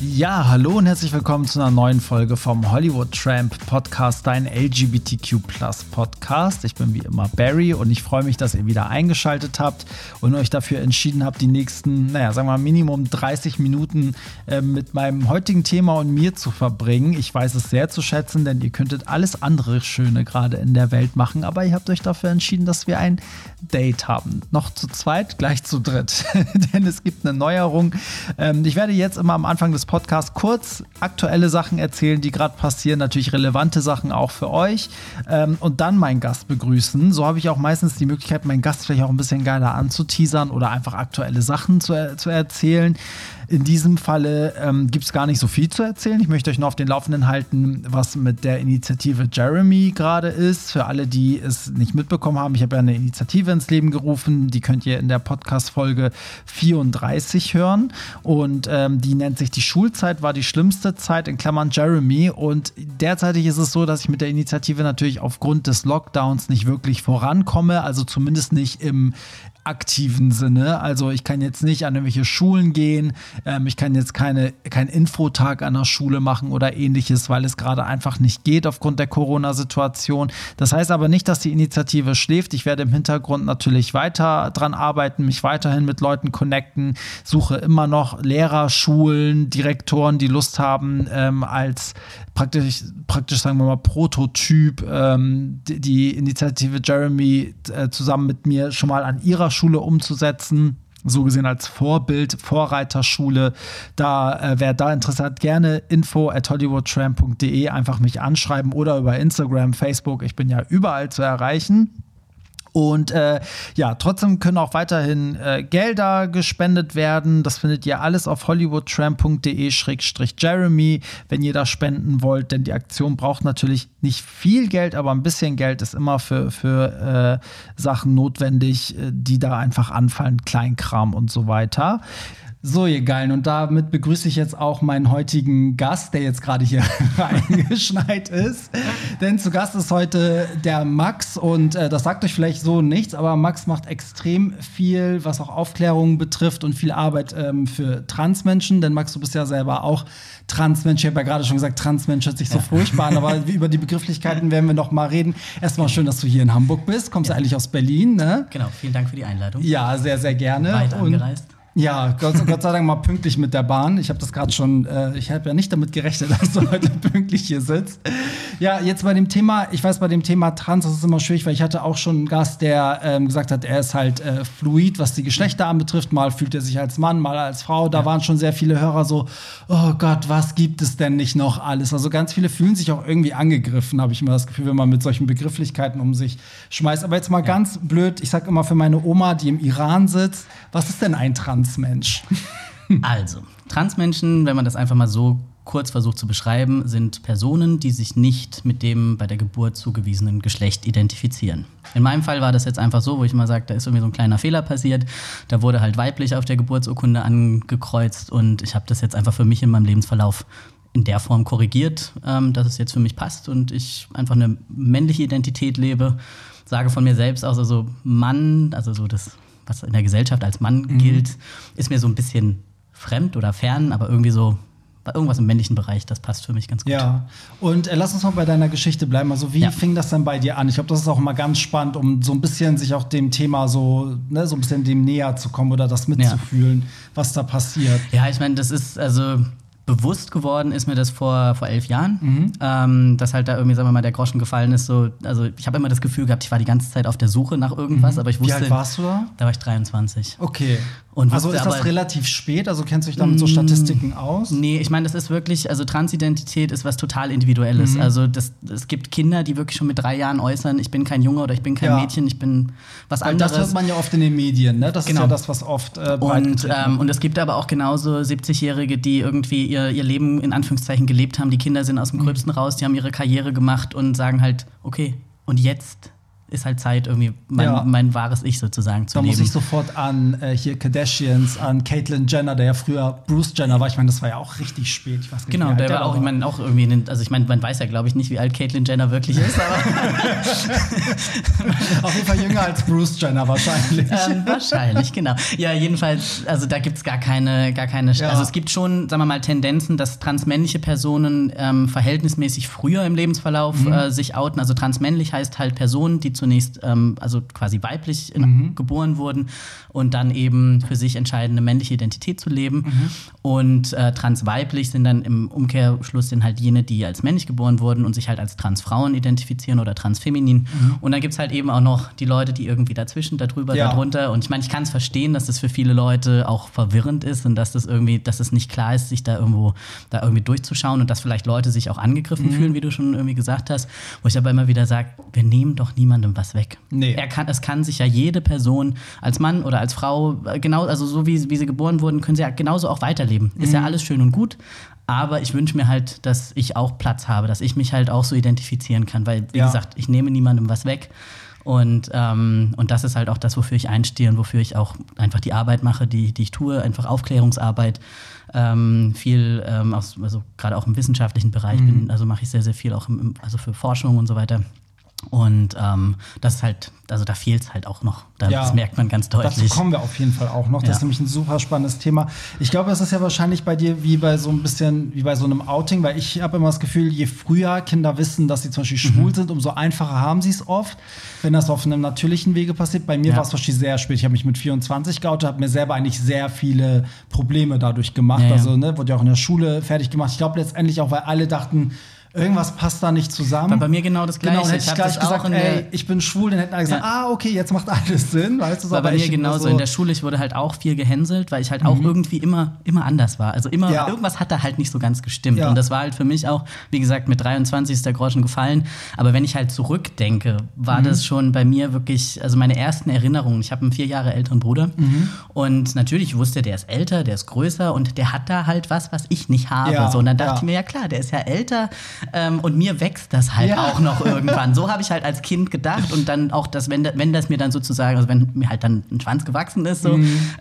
Ja, hallo und herzlich willkommen zu einer neuen Folge vom Hollywood Tramp Podcast, dein LGBTQ Podcast. Ich bin wie immer Barry und ich freue mich, dass ihr wieder eingeschaltet habt und euch dafür entschieden habt, die nächsten, naja, sagen wir mal, Minimum 30 Minuten äh, mit meinem heutigen Thema und mir zu verbringen. Ich weiß es sehr zu schätzen, denn ihr könntet alles andere Schöne gerade in der Welt machen, aber ihr habt euch dafür entschieden, dass wir ein Date haben. Noch zu zweit, gleich zu dritt, denn es gibt eine Neuerung. Ähm, ich werde jetzt immer am Anfang des Podcast kurz aktuelle Sachen erzählen, die gerade passieren, natürlich relevante Sachen auch für euch ähm, und dann meinen Gast begrüßen. So habe ich auch meistens die Möglichkeit, meinen Gast vielleicht auch ein bisschen geiler anzuteasern oder einfach aktuelle Sachen zu, zu erzählen. In diesem Falle ähm, gibt es gar nicht so viel zu erzählen. Ich möchte euch nur auf den Laufenden halten, was mit der Initiative Jeremy gerade ist. Für alle, die es nicht mitbekommen haben, ich habe ja eine Initiative ins Leben gerufen. Die könnt ihr in der Podcast-Folge 34 hören. Und ähm, die nennt sich Die Schulzeit war die schlimmste Zeit, in Klammern Jeremy. Und derzeitig ist es so, dass ich mit der Initiative natürlich aufgrund des Lockdowns nicht wirklich vorankomme. Also zumindest nicht im aktiven Sinne. Also ich kann jetzt nicht an irgendwelche Schulen gehen, ähm, ich kann jetzt keine, keinen Infotag an der Schule machen oder ähnliches, weil es gerade einfach nicht geht aufgrund der Corona-Situation. Das heißt aber nicht, dass die Initiative schläft. Ich werde im Hintergrund natürlich weiter dran arbeiten, mich weiterhin mit Leuten connecten, suche immer noch Lehrer, Schulen, Direktoren, die Lust haben, ähm, als praktisch, praktisch sagen wir mal, Prototyp ähm, die, die, Initiative Jeremy äh, zusammen mit mir schon mal an ihrer Schule umzusetzen so gesehen als Vorbild, Vorreiterschule. Da, äh, wer da Interesse hat, gerne info at hollywoodtram.de einfach mich anschreiben oder über Instagram, Facebook. Ich bin ja überall zu erreichen. Und äh, ja, trotzdem können auch weiterhin äh, Gelder gespendet werden. Das findet ihr alles auf hollywoodtram.de-jeremy, wenn ihr da spenden wollt. Denn die Aktion braucht natürlich nicht viel Geld, aber ein bisschen Geld ist immer für, für äh, Sachen notwendig, äh, die da einfach anfallen, Kleinkram und so weiter. So, ihr Geilen, und damit begrüße ich jetzt auch meinen heutigen Gast, der jetzt gerade hier reingeschneit ist. Denn zu Gast ist heute der Max und äh, das sagt euch vielleicht so nichts, aber Max macht extrem viel, was auch Aufklärung betrifft und viel Arbeit ähm, für Transmenschen. Denn Max, du bist ja selber auch Transmensch. Ich habe ja gerade schon gesagt, Transmensch hört sich so ja. furchtbar an, aber über die Begrifflichkeiten werden wir noch mal reden. Erstmal schön, dass du hier in Hamburg bist. Kommst ja. eigentlich aus Berlin, ne? Genau, vielen Dank für die Einladung. Ja, sehr, sehr gerne. Weit angereist. Und ja, Gott, Gott, sei Dank mal pünktlich mit der Bahn. Ich habe das gerade schon, äh, ich habe ja nicht damit gerechnet, dass du heute pünktlich hier sitzt. Ja, jetzt bei dem Thema, ich weiß, bei dem Thema Trans, das ist immer schwierig, weil ich hatte auch schon einen Gast, der ähm, gesagt hat, er ist halt äh, fluid, was die Geschlechter anbetrifft. Mal fühlt er sich als Mann, mal als Frau. Da ja. waren schon sehr viele Hörer so, oh Gott, was gibt es denn nicht noch alles? Also ganz viele fühlen sich auch irgendwie angegriffen, habe ich immer das Gefühl, wenn man mit solchen Begrifflichkeiten um sich schmeißt. Aber jetzt mal ja. ganz blöd, ich sage immer für meine Oma, die im Iran sitzt, was ist denn ein Transmensch? also, Transmenschen, wenn man das einfach mal so kurz versucht zu beschreiben, sind Personen, die sich nicht mit dem bei der Geburt zugewiesenen Geschlecht identifizieren. In meinem Fall war das jetzt einfach so, wo ich mal sage, da ist irgendwie so ein kleiner Fehler passiert. Da wurde halt weiblich auf der Geburtsurkunde angekreuzt und ich habe das jetzt einfach für mich in meinem Lebensverlauf in der Form korrigiert, ähm, dass es jetzt für mich passt und ich einfach eine männliche Identität lebe. Sage von mir selbst auch so Mann, also so das was in der Gesellschaft als Mann mhm. gilt, ist mir so ein bisschen fremd oder fern, aber irgendwie so irgendwas im männlichen Bereich, das passt für mich ganz gut. Ja, und äh, lass uns mal bei deiner Geschichte bleiben. Also, wie ja. fing das denn bei dir an? Ich glaube, das ist auch mal ganz spannend, um so ein bisschen sich auch dem Thema so, ne, so ein bisschen dem näher zu kommen oder das mitzufühlen, ja. was da passiert. Ja, ich meine, das ist, also bewusst geworden ist mir das vor, vor elf Jahren, mhm. ähm, dass halt da irgendwie, sagen wir mal, der Groschen gefallen ist. So, also ich habe immer das Gefühl gehabt, ich war die ganze Zeit auf der Suche nach irgendwas, mhm. aber ich wusste. Wie alt warst du da? Da war ich 23. Okay. Und also ist das aber, relativ spät? Also kennst du dich da mit so mm, Statistiken aus? Nee, ich meine, das ist wirklich, also Transidentität ist was total Individuelles. Mhm. Also das, es gibt Kinder, die wirklich schon mit drei Jahren äußern, ich bin kein Junge oder ich bin kein ja. Mädchen, ich bin was Weil anderes. Das hört man ja oft in den Medien, ne? Das genau. ist ja das, was oft äh, und, ähm, und es gibt aber auch genauso 70-Jährige, die irgendwie ihr, ihr Leben in Anführungszeichen gelebt haben. Die Kinder sind aus dem mhm. Gröbsten raus, die haben ihre Karriere gemacht und sagen halt, okay, und jetzt ist halt Zeit, irgendwie mein, Ja. mein wahres Ich sozusagen zu Da muss leben. ich sofort an äh, hier Kardashians, an Caitlyn Jenner, der ja früher Bruce Jenner war. Ich meine, das war ja auch richtig spät. Ich weiß nicht, Genau, alt der war auch, ich meine, auch irgendwie, in den, also ich meine, man weiß ja, glaube ich, nicht, wie alt Caitlyn Jenner wirklich ist, aber Auf jeden Fall jünger als Bruce Jenner wahrscheinlich. ähm, wahrscheinlich, genau. Ja, jedenfalls, also da gibt es gar keine, gar keine, Ja. also es gibt schon, sagen wir mal, Tendenzen, dass transmännliche Personen ähm, verhältnismäßig früher im Lebensverlauf Mhm. äh, sich outen. Also transmännlich heißt halt Personen, die zunächst, ähm, also quasi weiblich Mhm. geboren wurden und dann eben für sich entscheidende männliche Identität zu leben. Mhm. Und äh, transweiblich sind dann im Umkehrschluss sind halt jene, die als männlich geboren wurden und sich halt als Transfrauen identifizieren oder transfeminin. Mhm. Und dann gibt es halt eben auch noch die Leute, die irgendwie dazwischen, darüber, Ja. darunter. Und ich meine, ich kann es verstehen, dass das für viele Leute auch verwirrend ist und dass das irgendwie, dass es nicht klar ist, sich da irgendwo, da irgendwie durchzuschauen und dass vielleicht Leute sich auch angegriffen Mhm. fühlen, wie du schon irgendwie gesagt hast. Wo ich aber immer wieder sage, wir nehmen doch niemandem was weg. Nee. Er kann, es kann sich ja jede Person als Mann oder als Frau, äh, genau, also so wie, wie sie geboren wurden, können sie ja genauso auch weiterleben. Ist Mhm. ja alles schön und gut. Aber ich wünsche mir halt, dass ich auch Platz habe, dass ich mich halt auch so identifizieren kann, weil, wie Ja. gesagt, ich nehme niemandem was weg. Und, ähm, und das ist halt auch das, wofür ich einstehe und wofür ich auch einfach die Arbeit mache, die, die ich tue, einfach Aufklärungsarbeit. Ähm, viel, ähm, aus, also gerade auch im wissenschaftlichen Bereich, Mhm. bin, also mache ich sehr, sehr viel auch im, also für Forschung und so weiter. Und ähm, das ist halt, also da fehlt es halt auch noch. Da, Ja. Das merkt man ganz Dazu deutlich. kommen wir auf jeden Fall auch noch. Das Ja. ist nämlich ein super spannendes Thema. Ich glaube, es ist ja wahrscheinlich bei dir wie bei so ein bisschen wie bei so einem Outing, weil ich habe immer das Gefühl, je früher Kinder wissen, dass sie zum Beispiel Mhm. schwul sind, umso einfacher haben sie es oft, wenn das auf einem natürlichen Wege passiert. Bei mir Ja. war es zum Beispiel sehr spät. Ich habe mich mit 24 geoutet, habe mir selber eigentlich sehr viele Probleme dadurch gemacht. Also ne, wurde ja auch in der Schule fertig gemacht. Ich glaube letztendlich auch, weil alle dachten, irgendwas passt da nicht zusammen. War bei mir genau das Genau, Gleiche. hätte Ich ich gleich gesagt, ey, ich bin schwul, dann hätten alle gesagt, Ja. ah, okay, jetzt macht alles Sinn, weißt du, war bei mir genauso. so- In der Schule, ich wurde halt auch viel gehänselt, weil ich halt auch irgendwie immer, immer anders war. Also immer, Mhm. Ja. irgendwas hat da halt nicht so ganz gestimmt. Ja. Und das war halt für mich auch, wie gesagt, mit 23 ist der Groschen gefallen. Aber wenn ich halt zurückdenke, war Mhm. das schon bei mir wirklich, also meine ersten Erinnerungen. Ich habe einen vier Jahre älteren Bruder. Mhm. Und natürlich wusste, der ist älter, der ist größer und der hat da halt was, was ich nicht habe. So, und dann dachte ich mir, ja klar, der ist ja älter ähm, und mir wächst das halt Ja. auch noch irgendwann. So habe ich halt als Kind gedacht und dann auch, dass wenn, wenn das mir dann sozusagen, also wenn mir halt dann ein Schwanz gewachsen ist, so,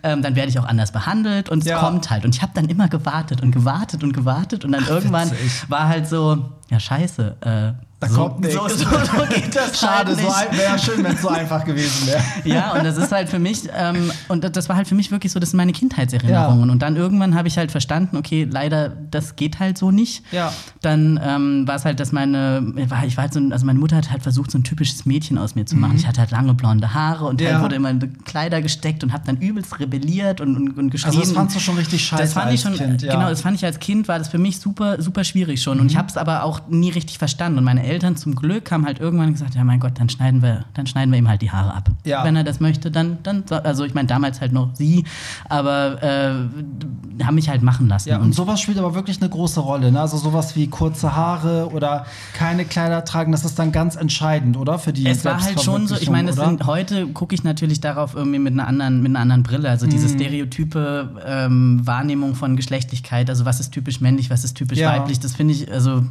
ähm, dann werde ich auch anders behandelt und es Mhm. Ja. kommt halt. Und ich habe dann immer gewartet und gewartet und gewartet und dann irgendwann witzig. war halt so, ja scheiße, äh, Da so, kommt nichts. so, so, so geht das Schade, halt so wäre schön, wenn es so einfach gewesen wäre. Ja, und das ist halt für mich, ähm, und das war halt für mich wirklich so, das sind meine Kindheitserinnerungen. Ja. Und dann irgendwann habe ich halt verstanden, okay, leider, das geht halt so nicht. Ja. Dann ähm, war es halt, dass meine, war- ich war halt so, also meine Mutter hat halt versucht, so ein typisches Mädchen aus mir zu machen. Ich hatte halt lange blonde Haare und Mhm. Ja. halt wurde immer in Kleider gesteckt und habe dann übelst rebelliert und, und, und geschrien. Also das fandst du schon richtig scheiße Das fand ich schon, als Kind, ja. Mhm. genau, das fand ich als Kind, war das für mich super, super schwierig schon. Und ich habe es aber auch nie richtig verstanden. Und meine Eltern zum Glück haben halt irgendwann gesagt, ja mein Gott, dann schneiden wir, dann schneiden wir ihm halt die Haare ab. Ja. Wenn er das möchte, dann, dann, so- also ich meine damals halt noch sie, aber äh, haben mich halt machen lassen. Ja, und sowas spielt aber wirklich eine große Rolle. Ne? Also sowas wie kurze Haare oder keine Kleider tragen, das ist dann ganz entscheidend, oder? Für die Es war halt schon so, ich meine, heute gucke ich natürlich darauf irgendwie mit einer anderen, mit einer anderen Brille. Also diese Mhm. stereotype ähm, Wahrnehmung von Geschlechtlichkeit, also was ist typisch männlich, was ist typisch Ja. weiblich, das finde ich also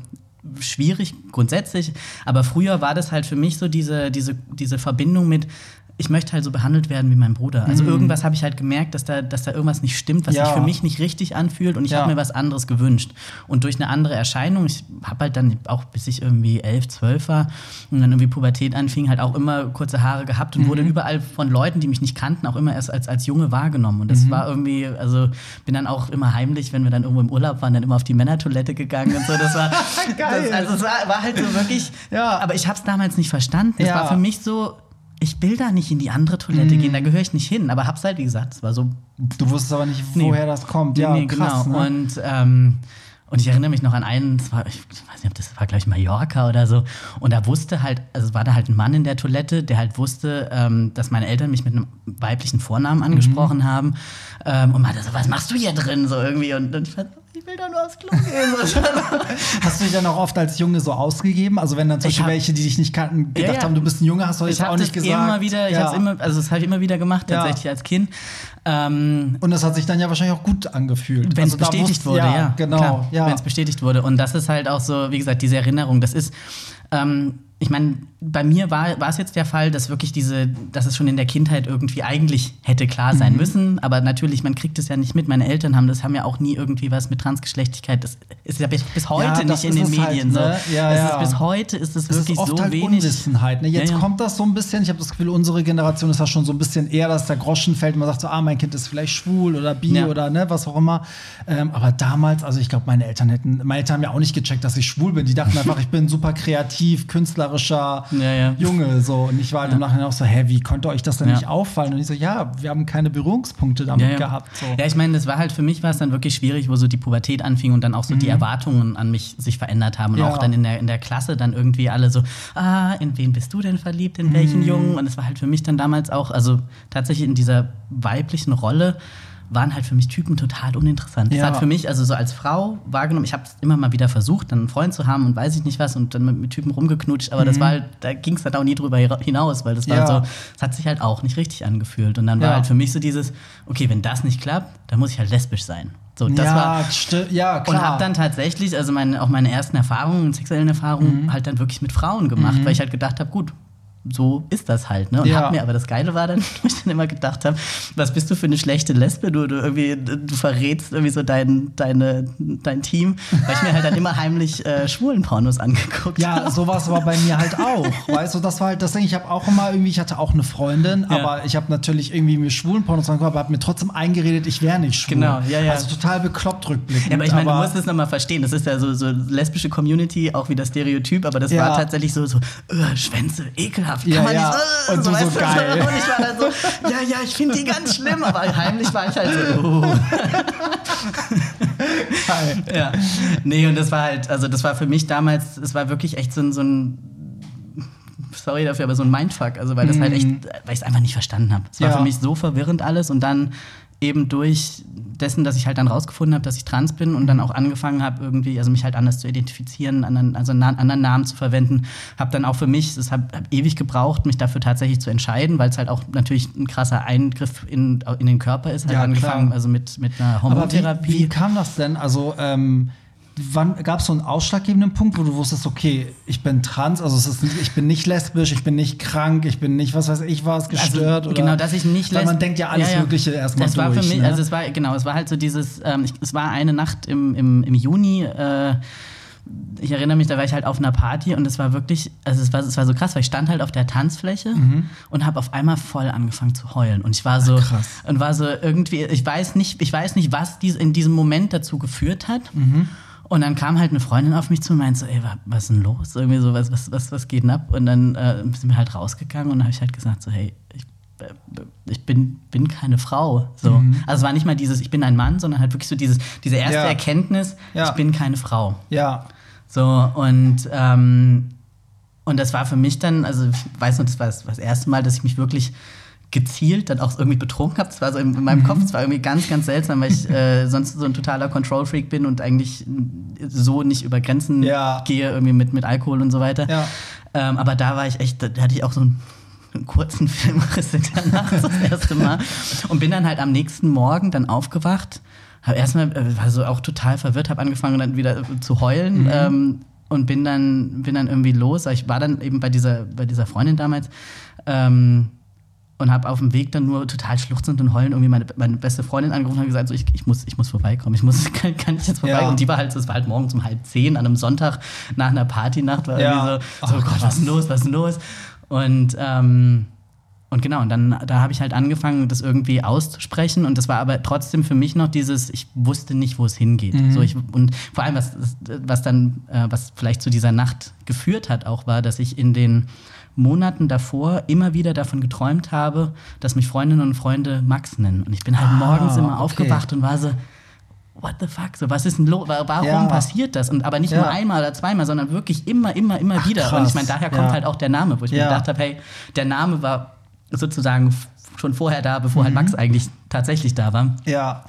schwierig grundsätzlich. Aber früher war das halt für mich so diese, diese, diese Verbindung mit ich möchte halt so behandelt werden wie mein Bruder. Also irgendwas habe ich halt gemerkt, dass da, dass da irgendwas nicht stimmt, was Mhm. Ja. sich für mich nicht richtig anfühlt und ich Ja. habe mir was anderes gewünscht. Und durch eine andere Erscheinung, ich habe halt dann auch bis ich irgendwie elf, zwölf war und dann irgendwie Pubertät anfing, halt auch immer kurze Haare gehabt und Mhm. wurde überall von Leuten, die mich nicht kannten, auch immer erst als, als Junge wahrgenommen. Und das Mhm. war irgendwie, also bin dann auch immer heimlich, wenn wir dann irgendwo im Urlaub waren, dann immer auf die Männertoilette gegangen und so. Das war, Geil. Das, also es war, war halt so wirklich, Ja. aber ich habe es damals nicht verstanden. Es Ja. war für mich so, ich will da nicht in die andere Toilette Mhm. gehen, da gehöre ich nicht hin. Aber hab's halt, wie gesagt, es war so Du wusstest aber nicht, Nee. woher das kommt. Ja, nee, krass. genau. Ne? Und, ähm, und ich erinnere mich noch an einen, das war, ich weiß nicht, ob das war, glaube ich, Mallorca oder so. Und da wusste halt, also es war da halt ein Mann in der Toilette, der halt wusste, ähm, dass meine Eltern mich mit einem weiblichen Vornamen angesprochen haben. Ähm, und meinte so, was machst du hier drin? So irgendwie. Und, und ich fand, ich will da nur aufs Klo gehen. Hast du dich dann auch oft als Junge so ausgegeben? Also wenn dann zum Ich Beispiel hab- welche, die dich nicht kannten, gedacht Ja, ja. haben, du bist ein Junge, hast du ich auch nicht gesagt. immer wieder, ich ja. hab's immer, also das habe ich immer wieder gemacht, Ja. tatsächlich als Kind. Ähm, Und das hat sich dann ja wahrscheinlich auch gut angefühlt. Wenn es Also bestätigt wurde, ja. Genau, ja. Wenn es bestätigt wurde. Und das ist halt auch so, wie gesagt, diese Erinnerung, das ist, ähm, ich meine, bei mir war, war es jetzt der Fall, dass wirklich diese, dass es schon in der Kindheit irgendwie eigentlich hätte klar sein Mhm. müssen. Aber natürlich, man kriegt es ja nicht mit. Meine Eltern haben das, haben ja auch nie irgendwie was mit Transgeschlechtlichkeit. Das ist ja bis, heute das nicht in den halt, Medien ne? so. Ja, ja. Ist, bis heute ist es wirklich ist oft so halt wenig. Unwissenheit. Ne? Jetzt Ja, ja. kommt das so ein bisschen, ich habe das Gefühl, unsere Generation ist ja schon so ein bisschen eher, dass der Groschen fällt. Man sagt so, ah, mein Kind ist vielleicht schwul oder bi Ja. oder ne, was auch immer. Ähm, aber damals, also ich glaube, meine Eltern hätten, meine Eltern haben ja auch nicht gecheckt, dass ich schwul bin. Die dachten einfach, ich bin super kreativ, künstlerischer Ja, ja. Junge. So. Und ich war halt im Nachhinein auch so, hä, wie konnte euch das denn nicht auffallen? Und ich so, ja, wir haben keine Berührungspunkte damit gehabt. So. Ja, ich meine, das war halt für mich war es dann wirklich schwierig, wo so die Pubertät anfing und dann auch so die Erwartungen an mich sich verändert haben. Und Mhm. Auch dann in der, in der Klasse dann irgendwie alle so, ah, in wen bist du denn verliebt, in welchen Mhm. Jungen? Und es war halt für mich dann damals auch, also tatsächlich in dieser weiblichen Rolle waren halt für mich Typen total uninteressant. Das Ja. hat für mich, also so als Frau wahrgenommen, ich habe es immer mal wieder versucht, dann einen Freund zu haben und weiß ich nicht was und dann mit, mit Typen rumgeknutscht, aber das war halt, da ging es dann auch nie drüber hinaus, weil das war Mhm. Ja. so, es hat sich halt auch nicht richtig angefühlt. Und dann war Ja. halt für mich so dieses, okay, wenn das nicht klappt, dann muss ich halt lesbisch sein. So, das ja, war. ja, klar. Und habe dann tatsächlich, also meine, auch meine ersten Erfahrungen, sexuellen Erfahrungen, Mhm. halt dann wirklich mit Frauen gemacht, weil ich halt gedacht habe, gut, so ist das halt. Ne? Und Ja. hab mir, aber das Geile war dann, wo ich dann immer gedacht habe, was bist du für eine schlechte Lesbe? Du, du, irgendwie, du verrätst irgendwie so dein, deine, dein Team, weil ich mir halt dann immer heimlich äh, schwulen Pornos angeguckt Ja, habe. so war es aber bei mir halt auch. Weißt du, das war halt das Ding. Ich habe auch immer irgendwie, ich hatte auch eine Freundin, Ja. aber ich habe natürlich irgendwie mir schwulen Pornos angeguckt, aber habe mir trotzdem eingeredet, ich wäre nicht schwul. Genau, ja, ja. Also total bekloppt rückblickend. Ja, aber ich meine, du musst es nochmal verstehen. Das ist ja so, so lesbische Community, auch wieder Stereotyp, aber das Ja. war tatsächlich so, so äh, Schwänze, ekelhaft. Kann Ja, man ja. nicht. Äh, Und du so weißt geil. Und ich war dann so, ja, ja, ich finde die ganz schlimm, aber heimlich war ich halt so, oh. geil. ja. Nee, und das war halt, also das war für mich damals, es war wirklich echt so ein, so ein sorry dafür, aber so ein Mindfuck, also weil das halt echt, weil ich es einfach nicht verstanden habe. Es war Mhm. Ja. für mich so verwirrend alles und dann eben durch dessen, dass ich halt dann rausgefunden habe, dass ich trans bin und dann auch angefangen habe, irgendwie, also mich halt anders zu identifizieren, anderen, also einen anderen Namen zu verwenden, habe dann auch für mich, es hat hab ewig gebraucht, mich dafür tatsächlich zu entscheiden, weil es halt auch natürlich ein krasser Eingriff in, in den Körper ist, halt Ja, angefangen, klar. also mit, mit einer Hormontherapie. wie, wie kam das denn? Also, ähm, wann gab es so einen ausschlaggebenden Punkt, wo du wusstest, okay, ich bin trans, also es ist, nicht- ich bin nicht lesbisch, ich bin nicht krank, ich bin nicht, was weiß ich, was gestört also, oder Genau, dass ich nicht Weil man denkt ja alles Ja, ja. Mögliche erstmal Das war durch. für mich, ne? also es war, genau, es war halt so dieses, ähm, ich, es war eine Nacht im, im, im Juni, äh, ich erinnere mich, da war ich halt auf einer Party und es war wirklich, also es war, es war so krass, weil ich stand halt auf der Tanzfläche und habe auf einmal voll angefangen zu heulen und ich war so Mhm. krass. und war so irgendwie, ich weiß nicht, ich weiß nicht, was dies in diesem Moment dazu geführt hat. Mhm. Und dann kam halt eine Freundin auf mich zu und meinte so, ey, wa- was ist denn los? Irgendwie so, was, was, was, was geht denn ab? Und dann äh, sind wir halt rausgegangen und habe ich halt gesagt so, hey, ich, äh, ich bin, bin keine Frau. So. Also es war nicht mal dieses, ich bin ein Mann, sondern halt wirklich so dieses, diese erste Mhm. Ja. Erkenntnis, Ja. ich bin keine Frau. ja, So, und, ähm, und das war für mich dann, also ich weiß noch, das war das, das erste Mal, dass ich mich wirklich gezielt dann auch irgendwie betrunken habe. Das war so in, in meinem Mhm. Kopf, es war irgendwie ganz, ganz seltsam, weil ich äh, sonst so ein totaler Control-Freak bin und eigentlich so nicht über Grenzen Ja. gehe, irgendwie mit, mit Alkohol und so weiter. Ja. Ähm, aber da war ich echt, da hatte ich auch so einen, einen kurzen Filmriss Nacht das erste Mal. Und bin dann halt am nächsten Morgen dann aufgewacht, habe erstmal, äh, war so auch total verwirrt, habe angefangen dann wieder äh, zu heulen. Mhm. Ähm, und bin dann, bin dann irgendwie los. Ich war dann eben bei dieser, bei dieser Freundin damals ähm, und habe auf dem Weg dann nur total schluchzend und heulend irgendwie meine, meine beste Freundin angerufen und gesagt, so, ich, ich, muss, ich muss vorbeikommen, ich muss, kann, kann ich jetzt vorbei? Ja. Und die war halt, es war halt morgens um halb zehn an einem Sonntag nach einer Partynacht, war Ja. irgendwie so, so Oh, Gott, krass. was ist los, was ist los? Und, ähm, und genau, und dann da habe ich halt angefangen, das irgendwie auszusprechen. Und das war aber trotzdem für mich noch dieses, ich wusste nicht, wo es hingeht. Mhm. So, ich, und vor allem, was, was dann, äh, was vielleicht zu dieser Nacht geführt hat, auch war, dass ich in den Monaten davor immer wieder davon geträumt habe, dass mich Freundinnen und Freunde Max nennen. Und ich bin halt Ah, morgens immer okay. aufgewacht und war so, what the fuck, so was ist denn los? Warum Ja. passiert das? Und aber nicht Ja. nur einmal oder zweimal, sondern wirklich immer, immer, immer Ach, wieder. krass. Und ich meine, daher kommt Ja. halt auch der Name, wo ich mir gedacht habe, hey, der Name war sozusagen schon vorher da, bevor halt Mhm. Max eigentlich tatsächlich da war. ja.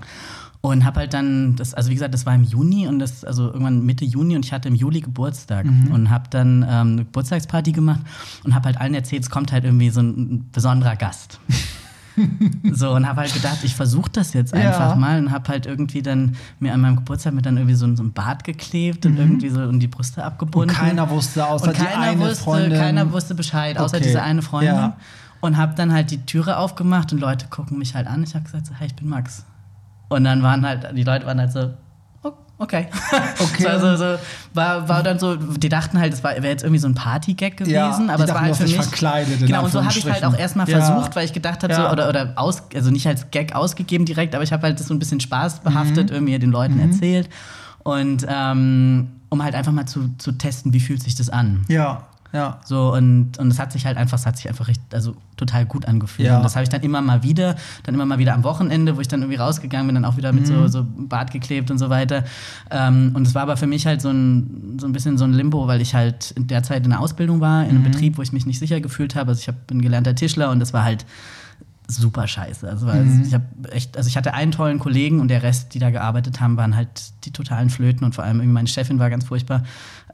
Und habe halt dann, das, also wie gesagt, das war im Juni und das, also irgendwann Mitte Juni und ich hatte im Juli Geburtstag Mhm. und habe dann ähm, eine Geburtstagsparty gemacht und habe halt allen erzählt, es kommt halt irgendwie so ein, besonderer Gast. so, und habe halt gedacht, ich versuche das jetzt Ja. einfach mal und habe halt irgendwie dann mir an meinem Geburtstag mit dann irgendwie so, ein- so ein Bart geklebt und irgendwie so und die Brüste abgebunden. Mhm. Und keiner wusste, außer Und die keiner eine wusste, Freundin. keiner wusste Bescheid, außer Okay. diese eine Freundin. Ja. Und habe dann halt die Türe aufgemacht und Leute gucken mich halt an. Ich habe gesagt, so, hey, ich bin Max. Und dann waren halt, die Leute waren halt so, oh, okay. Okay. so, also, so, war, war dann so, die dachten halt, es wäre jetzt irgendwie so ein Party-Gag gewesen, Ja, aber es war halt für mich. verkleidet, genau, und so habe ich halt auch erstmal Ja. versucht, weil ich gedacht habe, Ja. so, oder, oder aus, also nicht als Gag ausgegeben direkt, aber ich habe halt das so ein bisschen Mhm. spaßbehaftet irgendwie den Leuten erzählt. Und ähm, um halt einfach mal zu, zu testen, wie fühlt sich das an. Ja, ja. So, und, und es hat sich halt einfach, es hat sich einfach richtig, also total gut angefühlt. Ja. Und das habe ich dann immer mal wieder, dann immer mal wieder am Wochenende, wo ich dann irgendwie rausgegangen bin, dann auch wieder mit Mhm. so, so Bart geklebt und so weiter. Ähm, und es war aber für mich halt so ein, so ein bisschen so ein Limbo, weil ich halt in der Zeit in der Ausbildung war, in einem Mhm. Betrieb, wo ich mich nicht sicher gefühlt habe. Also ich hab, bin gelernter Tischler und das war halt super scheiße. Also, Mhm. ich habe echt, also ich hatte einen tollen Kollegen und der Rest, die da gearbeitet haben, waren halt die totalen Flöten und vor allem irgendwie meine Chefin war ganz furchtbar.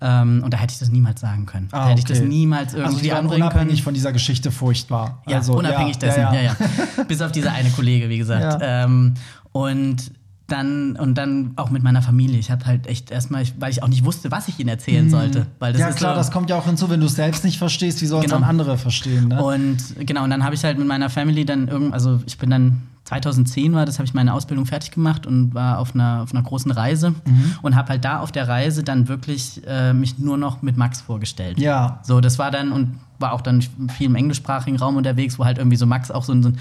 Ähm, und da hätte ich das niemals sagen können. Ah, da hätte ich das okay. niemals Also irgendwie die waren anbringen können. unabhängig von dieser Geschichte furchtbar. Ja, also, unabhängig dessen, ja, ja. Bis auf diese eine Kollege, wie gesagt. Ja. Ähm, und dann und dann auch mit meiner Familie. Ich habe halt echt erstmal, weil ich auch nicht wusste, was ich ihnen erzählen sollte. Weil das Mhm. ja, ist klar, so, das kommt ja auch hinzu, wenn du es selbst nicht verstehst, wie sollen es Genau. dann andere verstehen, ne? Und genau, und dann habe ich halt mit meiner Family dann irgend, also ich bin dann 2010 war das, habe ich meine Ausbildung fertig gemacht und war auf einer, auf einer großen Reise Mhm. und habe halt da auf der Reise dann wirklich äh, mich nur noch mit Max vorgestellt. Ja. So, das war dann und war auch dann viel im englischsprachigen Raum unterwegs, wo halt irgendwie so Max auch so ein, so ein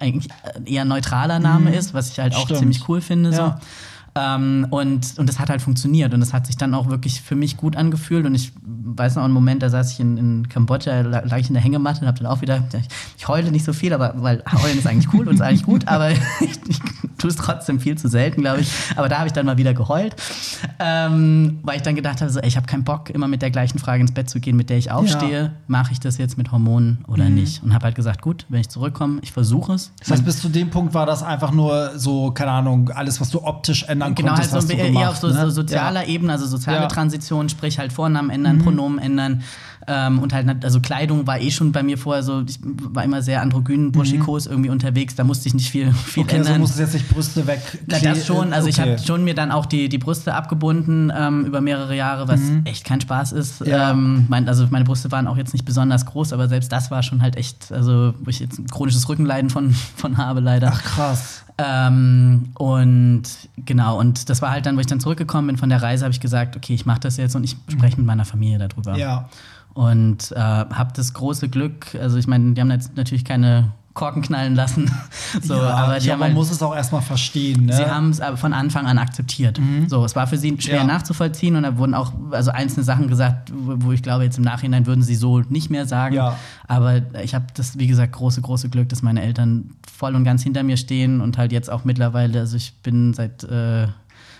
eigentlich eher neutraler Name ist, was ich halt auch Mhm. Stimmt. ziemlich cool finde. So. Ja. Ähm, und, und das hat halt funktioniert und das hat sich dann auch wirklich für mich gut angefühlt und ich weiß noch einen Moment, da saß ich in, in Kambodscha, la- lag ich in der Hängematte und hab dann auch wieder, ich, ich heule nicht so viel, aber weil heulen ist eigentlich cool und ist eigentlich gut, aber ich, ich tue es trotzdem viel zu selten, glaube ich. Aber da habe ich dann mal wieder geheult, ähm, weil ich dann gedacht habe, so, ey, ich habe keinen Bock, immer mit der gleichen Frage ins Bett zu gehen, mit der ich aufstehe. Mache ich das jetzt mit Hormonen oder Mhm. nicht? Und habe halt gesagt, gut, wenn ich zurückkomme, ich versuche es. Das heißt, bis zu dem Punkt war das einfach nur so, keine Ahnung, alles, was du optisch ändern Genau, halt konntest, so hast du eher gemacht, auf so, ne? so sozialer ja. Ebene, also soziale Ja. Mhm. Transition, sprich halt Vornamen ändern, Pronomen ändern. Ähm, und halt, also Kleidung war eh schon bei mir vorher so, ich war immer sehr androgyn, burschikos irgendwie unterwegs, da musste ich nicht viel, viel Mhm. Okay, also ändern. musstest jetzt nicht Brüste weg. Na, das schon. Also ich okay. habe schon mir dann auch die, die Brüste abgebunden ähm, über mehrere Jahre, was echt kein Spaß ist. Mhm. Ja. Ähm, mein, also meine Brüste waren auch jetzt nicht besonders groß, aber selbst das war schon halt echt, also wo ich jetzt ein chronisches Rückenleiden von, von habe leider. Ach krass. Ähm, und genau, und das war halt dann, wo ich dann zurückgekommen bin von der Reise, habe ich gesagt, okay, ich mache das jetzt und ich spreche mit meiner Familie darüber. Ja. Und äh, habe das große Glück, also ich meine, die haben jetzt natürlich keine Korken knallen lassen, so, ja, aber ja, haben man halt, muss es auch erstmal verstehen. Ne? Sie haben es aber von Anfang an akzeptiert. So, es war für sie schwer Ja. nachzuvollziehen und da wurden auch also einzelne Sachen gesagt, wo ich glaube, jetzt im Nachhinein würden sie so nicht mehr sagen. Ja. Aber ich habe das, wie gesagt, große, große Glück, dass meine Eltern voll und ganz hinter mir stehen und halt jetzt auch mittlerweile, also ich bin seit. Äh,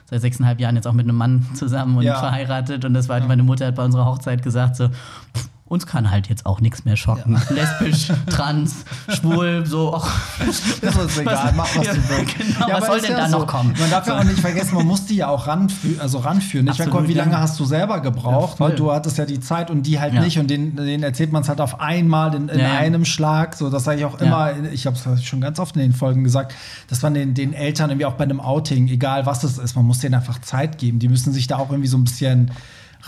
Seit sechseinhalb Jahren jetzt auch mit einem Mann zusammen und Ja. verheiratet. Und das war, meine Mutter hat bei unserer Hochzeit gesagt: so, pff, uns kann halt jetzt auch nichts mehr schocken. Lesbisch, trans, schwul, so. Och, ist uns egal, mach was Ja, du willst. genau, was aber soll denn ja da noch kommen? Man darf ja auch nicht vergessen, man muss die ja auch ranfü also ranführen. Ich meine, wie ja. lange hast du selber gebraucht? Ja, weil du hattest ja die Zeit und die halt Ja. nicht. Und denen, denen erzählt man es halt auf einmal in, in Ja, ja. einem Schlag. So, das sage ich auch Ja. immer. Ich habe es schon ganz oft in den Folgen gesagt, dass man den, den Eltern irgendwie auch bei einem Outing, egal was es ist, man muss denen einfach Zeit geben. Die müssen sich da auch irgendwie so ein bisschen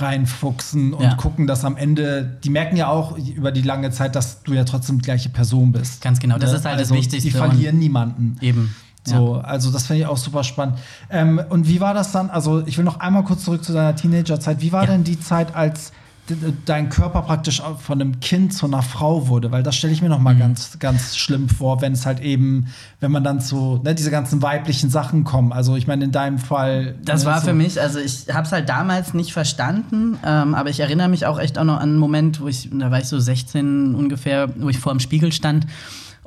reinfuchsen und Ja. gucken, dass am Ende, die merken ja auch über die lange Zeit, dass du ja trotzdem die gleiche Person bist. Ganz genau, das Ne? ist halt das also, Wichtigste Die verlieren niemanden. Eben. So, also das finde ich auch super spannend. Ähm, und wie war das dann? Also ich will noch einmal kurz zurück zu deiner Teenagerzeit. Wie war Ja. denn die Zeit, als dein Körper praktisch von einem Kind zu einer Frau wurde? Weil das stelle ich mir noch mal Mhm. ganz, ganz schlimm vor, wenn es halt eben, wenn man dann zu ne, diese ganzen weiblichen Sachen kommen. Also ich meine in deinem Fall. Das ne, war so- für mich, also ich habe es halt damals nicht verstanden, ähm, aber ich erinnere mich auch echt auch noch an einen Moment, wo ich, da war ich so 16 ungefähr, wo ich vor dem Spiegel stand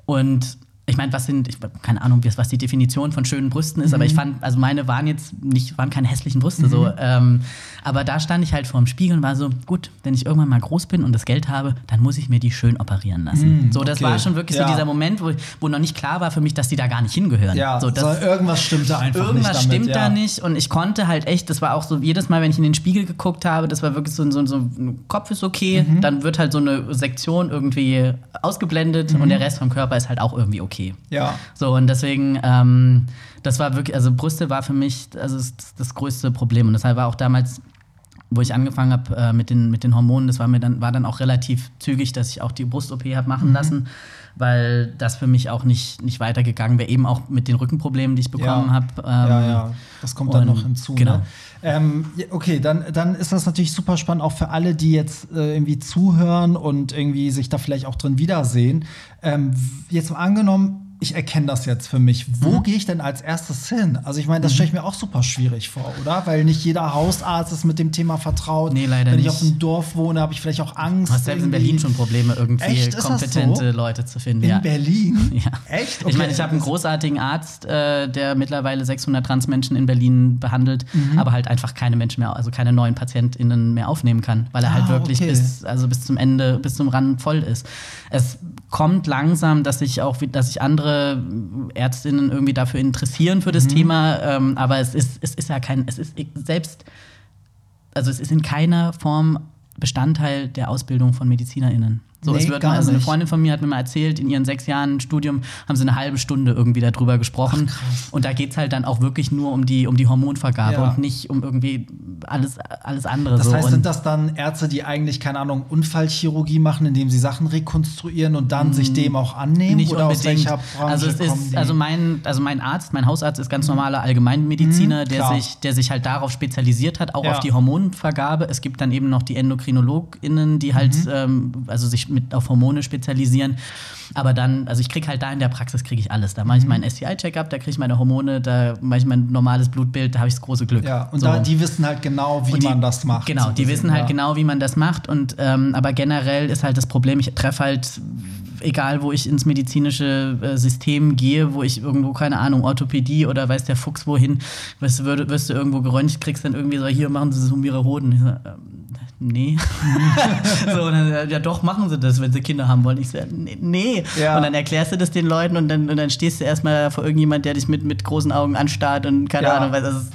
und ich meine, was sind, ich keine Ahnung, was die Definition von schönen Brüsten ist, aber Mhm. ich fand, also meine waren jetzt nicht, waren keine hässlichen Brüste so, ähm, Aber da stand ich halt vor dem Spiegel und war so, gut, wenn ich irgendwann mal groß bin und das Geld habe, dann muss ich mir die schön operieren lassen. Mm, so, das okay. war schon wirklich Ja. so dieser Moment, wo, wo noch nicht klar war für mich, dass die da gar nicht hingehören. Ja, so, das, so, irgendwas stimmte einfach Irgendwas nicht damit. stimmt ja. da nicht und ich konnte halt echt, das war auch so, jedes Mal, wenn ich in den Spiegel geguckt habe, das war wirklich so, so, so ein Kopf ist okay, Mhm. dann wird halt so eine Sektion irgendwie ausgeblendet und der Rest vom Körper ist halt auch irgendwie okay. Mhm. Ja. So, und deswegen, ähm, das war wirklich, also Brüste war für mich also das, das größte Problem. Und deshalb war auch damals, wo ich angefangen habe äh, mit, den, mit den Hormonen, das war mir dann, war dann auch relativ zügig, dass ich auch die Brust-OP habe machen Mhm. lassen, weil das für mich auch nicht, nicht weitergegangen wäre, eben auch mit den Rückenproblemen, die ich bekommen Ja. habe. Ähm, ja, ja, das kommt dann noch hinzu. genau. Ne? Ähm, okay, dann, dann ist das natürlich super spannend, auch für alle, die jetzt äh, irgendwie zuhören und irgendwie sich da vielleicht auch drin wiedersehen. Ähm, jetzt mal angenommen, ich erkenne das jetzt für mich. Wo Mhm. gehe ich denn als erstes hin? Also ich meine, das stelle ich mir auch super schwierig vor, oder? Weil nicht jeder Hausarzt ist mit dem Thema vertraut. Nee, leider Wenn ich nicht. auf dem Dorf wohne, habe ich vielleicht auch Angst. Du hast selbst in Berlin schon Probleme, irgendwie Echt? Kompetente so? Leute zu finden. In ja. Berlin? Ja. Echt? Ich meine, ich habe einen großartigen Arzt, äh, der mittlerweile 600 Transmenschen in Berlin behandelt, Mhm. aber halt einfach keine Menschen mehr, also keine neuen PatientInnen mehr aufnehmen kann, weil er halt Ah, wirklich okay. bis, also bis zum Ende, bis zum Rand voll ist. Es kommt langsam, dass sich auch, dass sich andere Ärztinnen irgendwie dafür interessieren für das Mhm. Thema, ähm, aber es ist, es ist ja kein, es ist selbst, also es ist in keiner Form Bestandteil der Ausbildung von MedizinerInnen. So, es Nee, wird gar mal, also eine. Freundin von mir hat mir mal erzählt, in ihren sechs Jahren Studium haben sie eine halbe Stunde irgendwie darüber gesprochen. und da geht es halt dann auch wirklich nur um die, um die Hormonvergabe Ja. und nicht um irgendwie alles, alles andere. Das so. heißt, und sind das dann Ärzte, die eigentlich, keine Ahnung, Unfallchirurgie machen, indem sie Sachen rekonstruieren und dann sich dem auch annehmen? Mm, nicht Oder unbedingt. also es ist, also mein, also mein Arzt, mein Hausarzt ist ganz normaler Allgemeinmediziner, Mhm, der sich, der sich halt darauf spezialisiert hat, auch Ja. auf die Hormonvergabe. Es gibt dann eben noch die EndokrinologInnen, die halt, Mhm. ähm, also sich mit auf Hormone spezialisieren. Aber dann, also ich kriege halt da in der Praxis kriege ich alles. Da mache ich Mhm. meinen STI-Check-up, da kriege ich meine Hormone, da mache ich mein normales Blutbild, da habe ich das große Glück. ja, und So. da, die wissen halt genau, wie die- man das macht. Genau, so die wissen halt ja. genau, wie man das macht. Und ähm, aber generell ist halt das Problem, ich treffe halt, egal wo ich ins medizinische äh, System gehe, wo ich irgendwo, keine Ahnung, Orthopädie oder weiß der Fuchs wohin, wirst, du- wirst, wirst du irgendwo geröntgt, kriegst dann irgendwie so, hier machen sie es um ihre Hoden. Nee. so, und dann, ja doch, machen sie das, wenn sie Kinder haben wollen. Ich so, nee. nee. Ja. Und dann erklärst du das den Leuten und dann, und dann stehst du erstmal vor irgendjemand, der dich mit, mit großen Augen anstarrt und keine Ja. Ahnung, was ist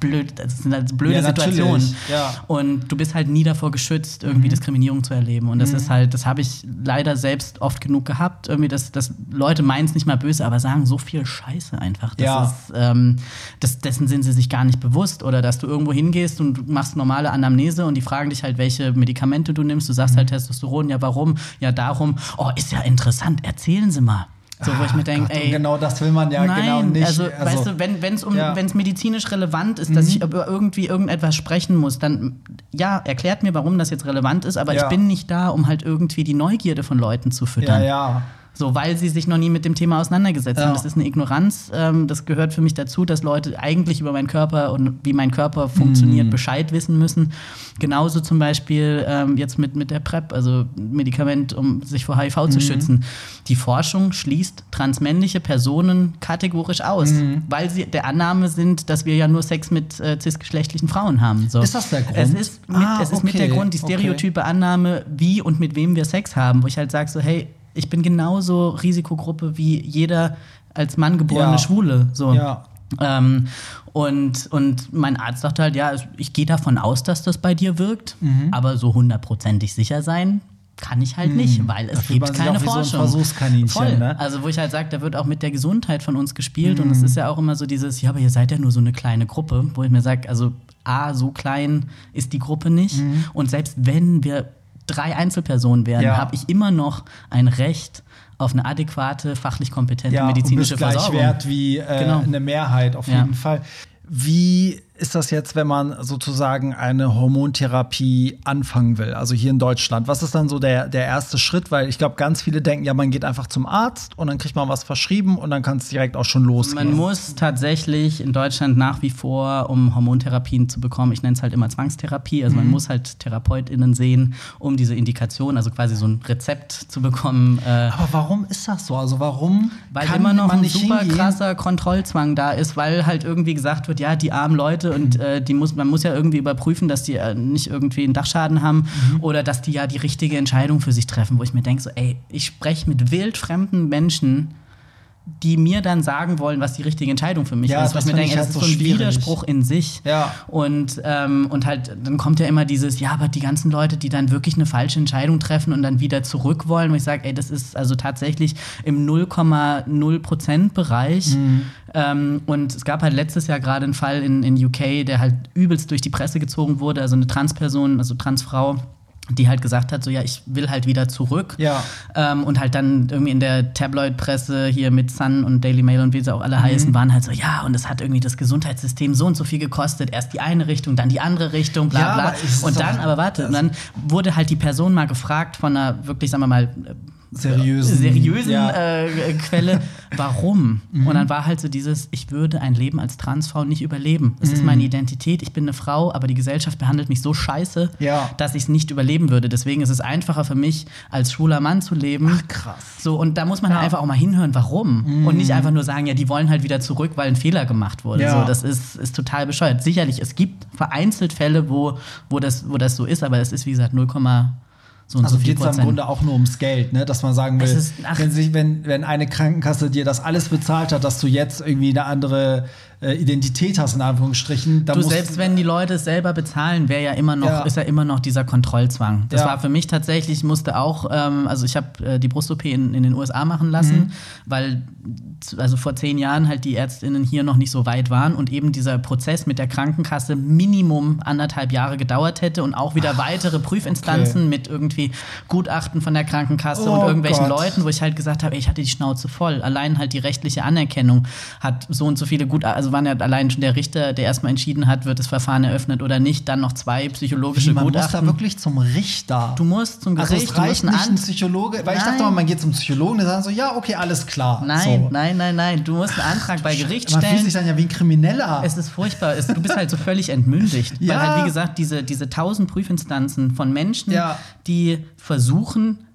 blöd, das sind halt blöde Ja, Situationen. ja. Und du bist halt nie davor geschützt, irgendwie Diskriminierung zu erleben. Und das ist halt, das habe ich leider selbst oft genug gehabt. Irgendwie, dass, dass Leute meinen es nicht mal böse, aber sagen so viel Scheiße einfach. Das Ja. ist, ähm, das, dessen sind sie sich gar nicht bewusst. Oder dass du irgendwo hingehst und du machst normale Anamnese und die fragen dich halt, welche Medikamente du nimmst. Du sagst halt Testosteron, ja, warum? Ja, darum. Oh, ist ja interessant, erzählen Sie mal. So, wo ich mir denke, Gott, und ey. genau das will man ja Nein, genau nicht. also, weißt du, wenn es um, ja. Mhm. medizinisch relevant ist, dass ich über irgendwie irgendetwas sprechen muss, dann ja, erklärt mir, warum das jetzt relevant ist, aber Ja. ich bin nicht da, um halt irgendwie die Neugierde von Leuten zu füttern. ja, ja. So, weil sie sich noch nie mit dem Thema auseinandergesetzt Ja. haben. Das ist eine Ignoranz. Ähm, das gehört für mich dazu, dass Leute eigentlich über meinen Körper und wie mein Körper Mhm. funktioniert Bescheid wissen müssen. Genauso zum Beispiel ähm, jetzt mit, mit der PrEP, also Medikament, um sich vor HIV Mhm. zu schützen. Die Forschung schließt transmännliche Personen kategorisch aus, Mhm. weil sie der Annahme sind, dass wir ja nur Sex mit äh, cisgeschlechtlichen Frauen haben. So. Ist das der Grund? Es ist mit, Ah, es ist mit der okay, Grund, die okay. stereotype Annahme, wie und mit wem wir Sex haben, wo ich halt sage so, hey, ich bin genauso Risikogruppe wie jeder als Mann geborene Ja. Schwule. So. Ja. Ähm, und, und mein Arzt sagt halt, ja, ich gehe davon aus, dass das bei dir wirkt, Mhm. aber so hundertprozentig sicher sein kann ich halt nicht, weil es gibt keine so Forschung. Versuchskaninchen, Voll. ne? Also wo ich halt sage, da wird auch mit der Gesundheit von uns gespielt und Mhm. es ist ja auch immer so dieses, ja, aber ihr seid ja nur so eine kleine Gruppe, wo ich mir sage, also A, so klein ist die Gruppe nicht Mhm. und selbst wenn wir drei Einzelpersonen wären, Ja. habe ich immer noch ein Recht auf eine adäquate, fachlich kompetente ja, medizinische und bist Versorgung. wert wie äh, Genau. eine Mehrheit auf jeden Fall. Wie ist das jetzt, wenn man sozusagen eine Hormontherapie anfangen will? Also hier in Deutschland. Was ist dann so der, der erste Schritt? Weil ich glaube, ganz viele denken, ja, man geht einfach zum Arzt und dann kriegt man was verschrieben und dann kann es direkt auch schon losgehen. Man muss tatsächlich in Deutschland nach wie vor, um Hormontherapien zu bekommen, ich nenne es halt immer Zwangstherapie, also Mhm. man muss halt TherapeutInnen sehen, um diese Indikation, also quasi so ein Rezept zu bekommen. Äh, Aber warum ist das so? Also warum weil immer noch ein super hingehen? krasser Kontrollzwang da ist, weil halt irgendwie gesagt wird, ja, die armen Leute, Leute und äh, die muss, man muss ja irgendwie überprüfen, dass die äh, nicht irgendwie einen Dachschaden haben oder dass die ja die richtige Entscheidung für sich treffen, wo ich mir denke, so, ey, ich spreche mit wildfremden Menschen, die mir dann sagen wollen, was die richtige Entscheidung für mich Ja, ist. das Was mir denke, ich halt das ist so ein. Widerspruch in sich. Ja. Und, ähm, und halt, dann kommt ja immer dieses, ja, aber die ganzen Leute, die dann wirklich eine falsche Entscheidung treffen und dann wieder zurück wollen, wo ich sage, ey, das ist also tatsächlich im 0,0% Bereich. Mhm. Ähm, und es gab halt letztes Jahr gerade einen Fall in, in UK, der halt übelst durch die Presse gezogen wurde, also eine Transperson, also Transfrau. Die halt gesagt hat, so ja, ich will halt wieder zurück. Ja. Ähm, und halt dann irgendwie in der Tabloid-Presse hier mit Sun und Daily Mail und wie sie auch alle heißen, waren halt so, ja, und das hat irgendwie das Gesundheitssystem so und so viel gekostet. Erst die eine Richtung, dann die andere Richtung, bla Ja, bla. es ist Und dann, aber warte, und dann wurde halt die Person mal gefragt von einer wirklich, sagen wir mal, Seriösen. seriösen Ja. äh, Quelle, warum? Und dann war halt so dieses, ich würde ein Leben als Transfrau nicht überleben. Es ist meine Identität, ich bin eine Frau, aber die Gesellschaft behandelt mich so scheiße, Ja. dass ich es nicht überleben würde. Deswegen ist es einfacher für mich, als schwuler Mann zu leben. Ach, krass. So, und da muss man halt einfach auch mal hinhören, warum. Und nicht einfach nur sagen, ja, die wollen halt wieder zurück, weil ein Fehler gemacht wurde. Ja. So, das ist, ist total bescheuert. Sicherlich, es gibt vereinzelt Fälle, wo, wo, das, wo das so ist, aber es ist, wie gesagt, 0, so und Also so viel geht es im Prozent. Grunde auch nur ums Geld, ne? dass man sagen will, ist- wenn, sich, wenn, wenn eine Krankenkasse dir das alles bezahlt hat, dass du jetzt irgendwie eine andere Identität hast, in Anführungsstrichen, Du, selbst wenn die Leute es selber bezahlen, wäre ja immer noch, Ja. ist ja immer noch dieser Kontrollzwang. Das Ja. war für mich tatsächlich, musste auch, ähm, also ich habe äh, die Brust-OP in, in den USA machen lassen, Mhm. weil also vor zehn Jahren halt die Ärztinnen hier noch nicht so weit waren und eben dieser Prozess mit der Krankenkasse Minimum anderthalb Jahre gedauert hätte und auch wieder weitere Prüfinstanzen mit irgendwie Gutachten von der Krankenkasse Oh und irgendwelchen Gott. Leuten, wo ich halt gesagt habe, ich hatte die Schnauze voll. Allein halt die rechtliche Anerkennung hat so und so viele gut, also waren ja allein schon der Richter, der erstmal entschieden hat, wird das Verfahren eröffnet oder nicht, dann noch zwei psychologische man muss da Gutachten. wirklich zum Richter. du musst zum also Gericht, es du reicht musst nicht ein Psychologe, weil ich Nein. dachte mal, man geht zum Psychologen, der sagen so, ja, okay, alles klar. Nein, so. nein, nein, nein. Du musst einen Antrag bei Gericht Man fühlt stellen. sich dann ja wie ein Krimineller. Es ist furchtbar. Es, du bist halt so völlig entmündigt. Ja. Weil halt, wie gesagt, diese, diese tausend Prüfinstanzen von Menschen, Ja. die versuchen,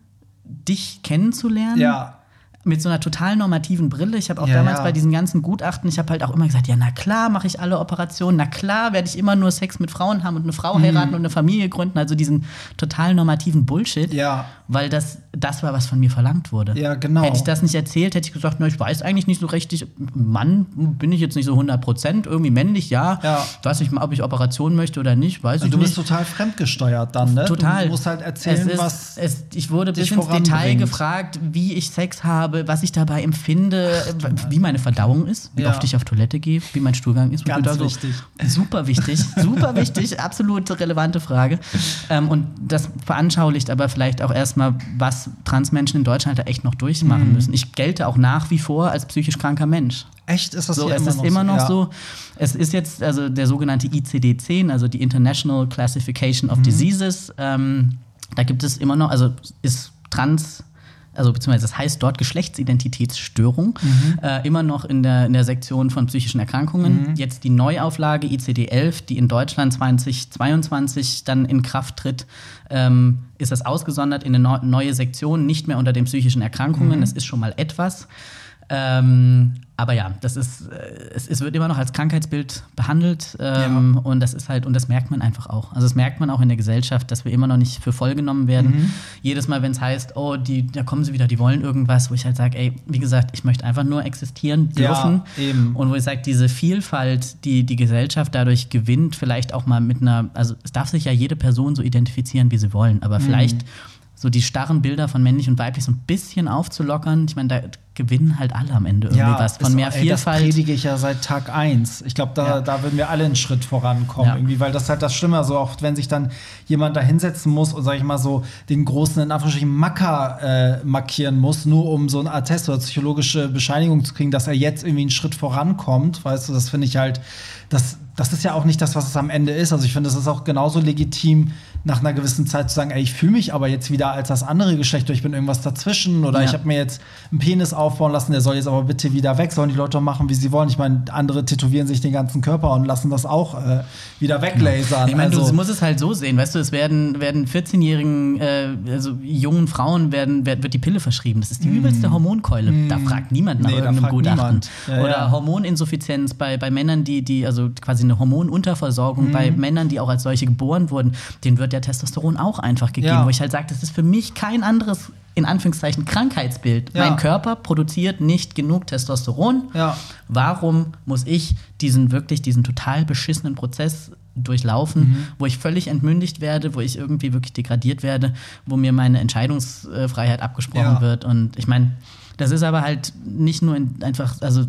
dich kennenzulernen. ja. Mit so einer total normativen Brille. Ich habe auch Ja, damals ja. bei diesen ganzen Gutachten, ich habe halt auch immer gesagt, ja, na klar mache ich alle Operationen, na klar werde ich immer nur Sex mit Frauen haben und eine Frau heiraten und eine Familie gründen, also diesen total normativen Bullshit, Ja. weil das, das war, was von mir verlangt wurde. Ja, genau. Hätte ich das nicht erzählt, hätte ich gesagt, na, ich weiß eigentlich nicht so richtig, Mann bin ich jetzt nicht so 100 Prozent, irgendwie männlich, ja. Ja. Weiß nicht mal, ob ich Operationen möchte oder nicht, weiß Also ich du bist nicht. total fremdgesteuert dann, ne? Total. Du musst halt erzählen, ist, was. Es, ich wurde bis ins Detail gefragt, wie ich Sex habe, was ich dabei empfinde, wie meine Verdauung ist, wie Ja. oft ich auf Toilette gehe, wie mein Stuhlgang ist. Ganz so, wichtig. Super wichtig, super wichtig, absolut relevante Frage. Ähm, und das veranschaulicht aber vielleicht auch erstmal, was Transmenschen in Deutschland da echt noch durchmachen Mhm. müssen. Ich gelte auch nach wie vor als psychisch kranker Mensch. Echt ist das So, es immer ist noch immer noch Ja. so. Es ist jetzt also der sogenannte ICD-10, also die International Classification Mhm. of Diseases. Ähm, da gibt es immer noch, also ist trans, also beziehungsweise das heißt dort Geschlechtsidentitätsstörung, Mhm. äh, immer noch in der, in der Sektion von psychischen Erkrankungen. Jetzt die Neuauflage ICD-11, die in Deutschland 2022 dann in Kraft tritt, ähm, ist das ausgesondert in eine neu- neue Sektion, nicht mehr unter den psychischen Erkrankungen. Mhm. Das ist schon mal etwas. Ähm, aber ja, das ist, äh, es, es wird immer noch als Krankheitsbild behandelt ähm, und das ist halt, und das merkt man einfach auch. Also das merkt man auch in der Gesellschaft, dass wir immer noch nicht für voll genommen werden. Mhm. Jedes Mal, wenn es heißt, oh, die, da kommen sie wieder, die wollen irgendwas, wo ich halt sage, ey, wie gesagt, ich möchte einfach nur existieren dürfen. Ja, eben. Und wo ich sage, diese Vielfalt, die die Gesellschaft dadurch gewinnt, vielleicht auch mal mit einer, also es darf sich ja jede Person so identifizieren, wie sie wollen, aber vielleicht so die starren Bilder von männlich und weiblich so ein bisschen aufzulockern. Ich meine, da gewinnen halt alle am Ende irgendwie was. Von ist- mehr ey, Das Vielfalt. predige ich ja seit Tag 1. Ich glaube, da, Ja. da würden wir alle einen Schritt vorankommen, Ja. irgendwie, weil das halt das Schlimme, also auch wenn sich dann jemand da hinsetzen muss und, sag ich mal, so den großen, in Anführungsstrichen, Macker äh, markieren muss, nur um so ein Attest oder psychologische Bescheinigung zu kriegen, dass er jetzt irgendwie einen Schritt vorankommt, weißt du, das finde ich halt, das, das ist ja auch nicht das, was es am Ende ist. Also ich finde, es ist auch genauso legitim, nach einer gewissen Zeit zu sagen, ey, ich fühle mich aber jetzt wieder als das andere Geschlecht oder ich bin irgendwas dazwischen oder Ja. ich habe mir jetzt einen Penis aufbauen lassen, der soll jetzt aber bitte wieder weg, sollen die Leute machen, wie sie wollen. Ich meine, andere tätowieren sich den ganzen Körper und lassen das auch äh, wieder weglasern. Ich meine, also, du musst es halt so sehen, weißt du, es werden, werden 14-jährigen, äh, also jungen Frauen werden, wird, die Pille verschrieben. Das ist die übelste Hormonkeule. Da fragt niemand nach Mm. Nee, irgendeinem Gutachten. Ja, Oder ja. Hormoninsuffizienz bei, bei Männern, die, die, also quasi eine Hormonunterversorgung bei Männern, die auch als solche geboren wurden, denen wird der Testosteron auch einfach gegeben, Ja. wo ich halt sage, das ist für mich kein anderes in Anführungszeichen Krankheitsbild. Ja. Mein Körper produziert nicht genug Testosteron. Ja. Warum muss ich diesen wirklich diesen total beschissenen Prozess durchlaufen, Mhm. wo ich völlig entmündigt werde, wo ich irgendwie wirklich degradiert werde, wo mir meine Entscheidungsfreiheit abgesprochen Ja. wird und ich meine, das ist aber halt nicht nur in, einfach, also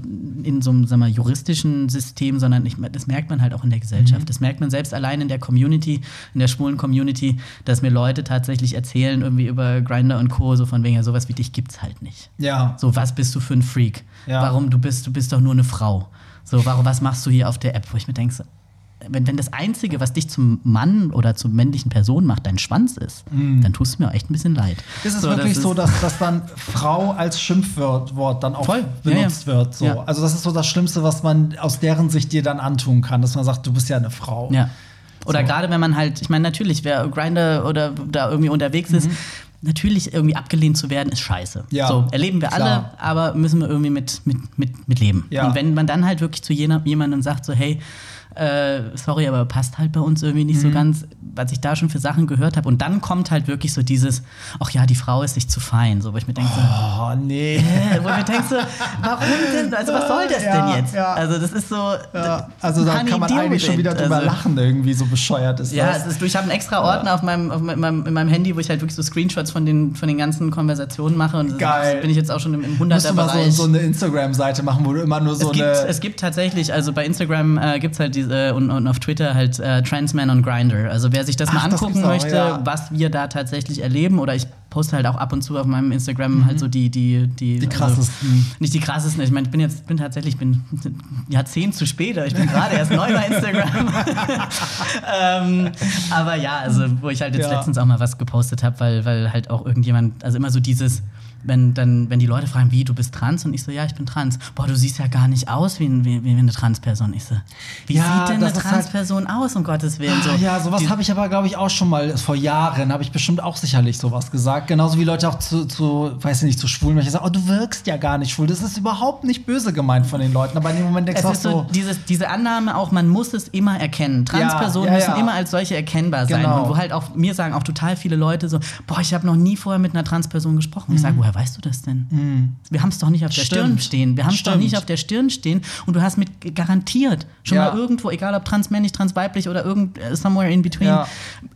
in so einem sagen wir, juristischen System, sondern ich, das merkt man halt auch in der Mhm. Gesellschaft. Das merkt man selbst allein in der Community, in der schwulen Community, dass mir Leute tatsächlich erzählen, irgendwie über Grinder und Co., so von wegen, ja, sowas wie dich gibt's halt nicht. Ja. So, was bist du für ein Freak? Ja. Warum du bist, du bist doch nur eine Frau. So, warum, was machst du hier auf der App? Wo ich mir denke, so, wenn, wenn das Einzige, was dich zum Mann oder zur männlichen Person macht, dein Schwanz ist, dann tust du mir auch echt ein bisschen leid. Mm. Ist es So, wirklich das so, dass, dass dann Frau als Schimpfwort Wort dann auch Voll. Ja, benutzt ja. wird? So. Ja. Also das ist so das Schlimmste, was man aus deren Sicht dir dann antun kann, dass man sagt, du bist ja eine Frau. Ja. Oder So. gerade wenn man halt, ich meine, natürlich, wer Grinder oder da irgendwie unterwegs ist, natürlich irgendwie abgelehnt zu werden, ist scheiße. Mhm. Ja, so, erleben wir klar. alle, aber müssen wir irgendwie mit, mit, mit, mit leben. Ja. Und wenn man dann halt wirklich zu jener, jemandem sagt, so, hey, äh, sorry, aber passt halt bei uns irgendwie nicht so Mhm. ganz, was ich da schon für Sachen gehört habe. Und dann kommt halt wirklich so dieses, ach ja, die Frau ist sich zu fein. So, wo ich mir denke, so, Oh, nee. äh, wo ich mir denke so, warum denn? Also was soll das Ja, denn jetzt? ja. Also das ist so. Ja, also da kann man deal eigentlich schon wieder drüber Also- lachen, irgendwie so bescheuert ist Ja, das. ist, ich habe einen extra Ordner auf meinem, auf meinem, in meinem Handy, wo ich halt wirklich so Screenshots von den, von den ganzen Konversationen mache. Und Geil. bin ich jetzt auch schon im, im Musst du mal so, 100er-Bereich. so eine Instagram-Seite machen, wo du immer nur so es, gibt, eine. es gibt tatsächlich, also bei Instagram äh, gibt es halt diese und, und auf Twitter halt äh, Transman on Grinder. Also wer sich das Ach, mal das angucken gibt's auch, möchte, ja. was wir da tatsächlich erleben, oder ich poste halt auch ab und zu auf meinem Instagram halt so die die die, Mhm. Die krassesten. Also, nicht die krassesten. Ich meine, ich bin jetzt bin tatsächlich bin Jahrzehnt zu spät. aber Ich bin gerade erst neu bei Instagram. ähm, aber ja, also wo ich halt jetzt Ja. letztens auch mal was gepostet habe, weil weil halt auch irgendjemand, also immer so dieses wenn, dann, wenn die Leute fragen, wie, du bist trans? Und ich so, ja, ich bin trans. Boah, du siehst ja gar nicht aus wie, wie, wie eine Transperson. Ich so, wie Ja, sieht denn eine halt- Transperson aus, um Gottes Willen? So, Ah, ja, sowas habe ich aber, glaube ich, auch schon mal vor Jahren, habe ich bestimmt auch sicherlich sowas gesagt. Genauso wie Leute auch zu, zu weiß ich nicht, zu schwulen, welche sagen, oh, du wirkst ja gar nicht schwul. Das ist überhaupt nicht böse gemeint von den Leuten. Aber in dem Moment denkst Es du auch ist so, so, dieses, diese Annahme auch, man muss es immer erkennen. Transpersonen Ja, ja, müssen immer als solche erkennbar sein. Genau. Und wo halt auch, mir sagen auch total viele Leute so, boah, ich habe noch nie vorher mit einer Transperson gesprochen. Und ich sage, woher weißt du das denn? Wir haben es doch nicht auf der Mhm. Stimmt. Stirn stehen. Wir haben es doch nicht auf der Stirn stehen. Und du hast mit garantiert schon Ja. mal irgendwo, egal ob transmännlich, transweiblich oder irgend, äh, somewhere in between, Ja.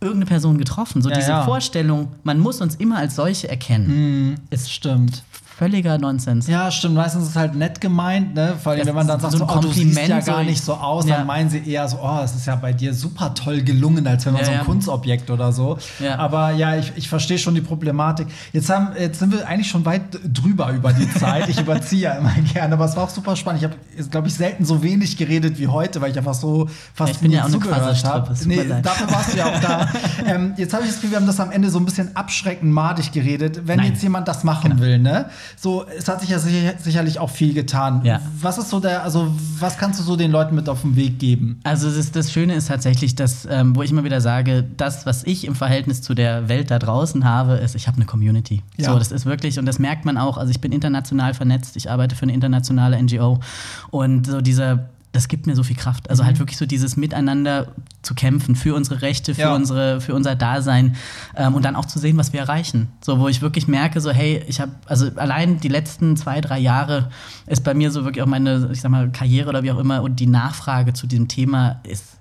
irgendeine Person getroffen. So Ja, diese. Vorstellung, man muss uns immer als solche erkennen, ist stimmt. Völliger Nonsens. Ja, stimmt. Meistens ist es halt nett gemeint, ne? Vor allem, Das wenn man dann sagt, so so, oh, du siehst ja gar nicht so aus, Ja. dann meinen sie eher so, oh, es ist ja bei dir super toll gelungen, als wenn man Ja, so ein ja. Kunstobjekt oder so. Aber ja, ich, ich verstehe schon die Problematik. Jetzt, haben, jetzt sind wir eigentlich schon weit drüber über die Zeit. Ich überziehe ja immer gerne, aber es war auch super spannend. Ich habe, glaube ich, selten so wenig geredet wie heute, weil ich einfach so fast ich bin ja auch zugehört habe. leid. dafür warst du ja auch da. ähm, jetzt habe ich das Gefühl, wir haben das am Ende so ein bisschen abschreckend madig geredet. Wenn Nein. jetzt jemand das machen will, ne? So, es hat sich ja sicher, sicherlich auch viel getan. Ja. Was ist so der, also was kannst du so den Leuten mit auf den Weg geben? Also das, das Schöne ist tatsächlich, dass, ähm, wo ich immer wieder sage, das, was ich im Verhältnis zu der Welt da draußen habe, ist, ich habe eine Community. Ja. So, das ist wirklich, und das merkt man auch, also ich bin international vernetzt, ich arbeite für eine internationale NGO und so dieser das gibt mir so viel Kraft. Also Mhm. halt wirklich so dieses Miteinander zu kämpfen für unsere Rechte, für, Ja. unsere, für unser Dasein ähm, und dann auch zu sehen, was wir erreichen. So, wo ich wirklich merke, so, hey, ich habe, also allein die letzten zwei, drei Jahre ist bei mir so wirklich auch meine, ich sag mal, Karriere oder wie auch immer und die Nachfrage zu diesem Thema ist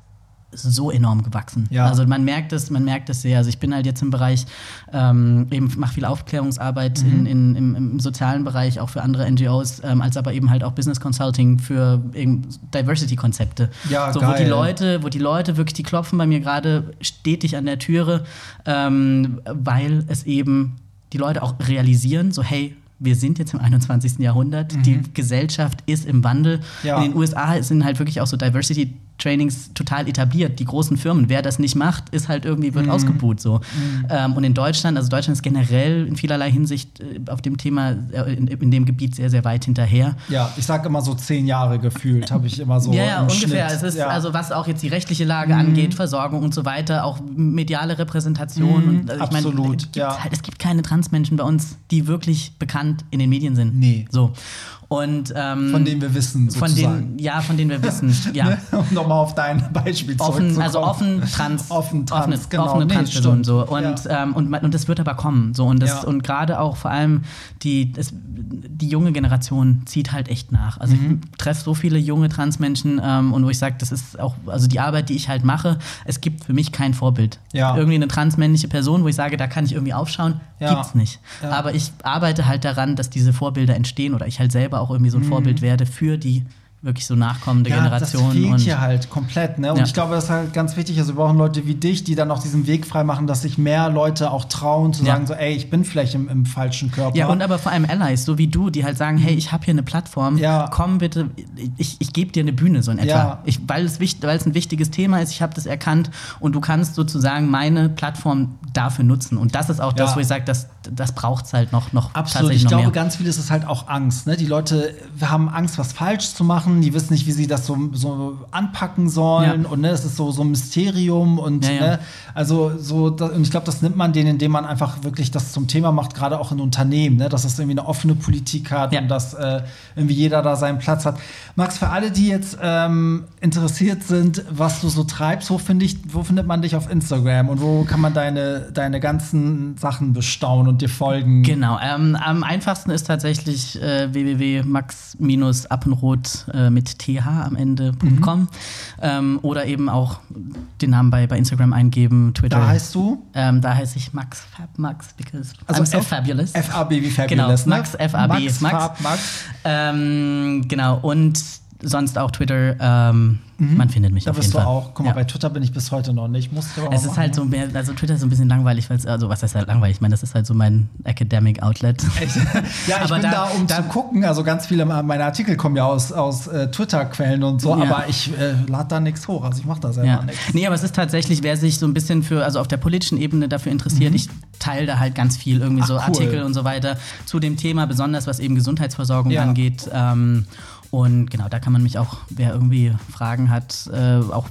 so enorm gewachsen. Ja. Also man merkt es, man merkt es sehr. Also ich bin halt jetzt im Bereich, ähm, eben mache viel Aufklärungsarbeit in, in, im, im sozialen Bereich, auch für andere NGOs, ähm, als aber eben halt auch Business Consulting für eben Diversity-Konzepte. Ja, so, wo die geil. Leute, wo die Leute wirklich, die klopfen bei mir gerade stetig an der Türe, ähm, weil es eben die Leute auch realisieren, so hey, wir sind jetzt im 21. Jahrhundert, die Gesellschaft ist im Wandel. Mhm. Ja. In den USA sind halt wirklich auch so Diversity Trainings total etabliert. Die großen Firmen, wer das nicht macht, ist halt irgendwie Mhm. wird ausgebuht so. Ähm, und in Deutschland, also Deutschland ist generell in vielerlei Hinsicht äh, auf dem Thema äh, in, in dem Gebiet sehr sehr weit hinterher. Ja, ich sag immer so zehn Jahre gefühlt, habe ich immer so. ja, ja, ungefähr. Schnitt. Es ist ja. Mhm. also was auch jetzt die rechtliche Lage angeht, Versorgung und so weiter, auch mediale Repräsentation. Mhm, und, also ich meine, absolut, es gibt ja. halt, es gibt keine Transmenschen bei uns, die wirklich bekannt in den Medien sind. Nee. So. Und, ähm, Von denen wir wissen, von sozusagen. denen, ja, von denen wir wissen. ja. um nochmal auf dein Beispiel offen, Also offen, trans, offen, trans, offene, genau. offene Nee, Transpersonen so. Und, Ja. ähm, und, und das wird aber kommen. So. Und, das, Ja. und gerade auch vor allem die, das, die junge Generation zieht halt echt nach. Also Mhm. ich treffe so viele junge Transmenschen ähm, und wo ich sage, das ist auch, also die Arbeit, die ich halt mache, es gibt für mich kein Vorbild. Ja. Irgendwie eine transmännliche Person, wo ich sage, da kann ich irgendwie aufschauen, gibt's nicht. Aber ich arbeite halt daran, dass diese Vorbilder entstehen oder ich halt selber auch irgendwie so ein Vorbild werde für die wirklich so nachkommende Mhm. Ja, Generation. das fehlt hier halt komplett. Ne? Und Ja. ich glaube, das ist halt ganz wichtig. Also wir brauchen Leute wie dich, die dann auch diesen Weg frei machen, dass sich mehr Leute auch trauen zu Ja. sagen, so, ey, ich bin vielleicht im, im falschen Körper. Ja, und aber vor allem Allies, so wie du, die halt sagen, hey, ich habe hier eine Plattform, Mhm. Ja. komm bitte, ich, ich gebe dir eine Bühne so in etwa. Ja. Ich, weil, es weil es ein wichtiges Thema ist, ich habe das erkannt und du kannst sozusagen meine Plattform dafür nutzen. Und das ist auch das, wo ich sage, das, das braucht es halt noch, noch Absolut. Ich glaube, mehr. ganz viel ist es halt auch Angst. Ne? Die Leute haben Angst, was falsch zu machen. Die wissen nicht, wie sie das so, so anpacken sollen. Ja. Und ne, es ist so, so ein Mysterium. Und Ja. Ne, also so, da, und ich glaube, das nimmt man denen, indem man einfach wirklich das zum Thema macht, gerade auch in Unternehmen, ne? dass es irgendwie eine offene Politik hat und dass äh, irgendwie jeder da seinen Platz hat. Max, für alle, die jetzt ähm, interessiert sind, was du so treibst, wo, find ich, wo findet man dich auf Instagram und wo kann man deine, deine ganzen Sachen bestaunen und dir folgen? Genau, ähm, am einfachsten ist tatsächlich äh, www.max-appenroth äh, mit th am Ende.com Mhm. ähm, oder eben auch den Namen bei, bei Instagram eingeben, Twitter. Da heißt du? Ähm, da heiße ich Max Fab Max, because Also I'm so F- fabulous. FAB wie Fabulous, Genau, ne? Max, FAB Max, Max. Fab, Max. Ähm, genau, und sonst auch Twitter. Ähm, Man findet mich Da auf bist jeden du Fall. auch. Guck mal, Ja. bei Twitter bin ich bis heute noch nicht. Muss ich aber Es ist halt so, mehr, also Twitter ist so ein bisschen langweilig, weil es, also was heißt halt langweilig? Ich meine, das ist halt so mein Academic Outlet. Echt? Ja, ich Aber bin da- da, um da- zu gucken. Also ganz viele meiner Artikel kommen ja aus, aus äh, Twitter-Quellen und so, Ja. aber ich äh, lade da nichts hoch. Also ich mache da selber Ja. nichts. Nee, aber es ist tatsächlich, wer sich so ein bisschen für, also auf der politischen Ebene dafür interessiert, ich teile da halt ganz viel irgendwie Ach, so cool. Artikel und so weiter zu dem Thema, besonders was eben Gesundheitsversorgung angeht. Ähm, und genau, da kann man mich auch, wer irgendwie Fragen hat, äh, auch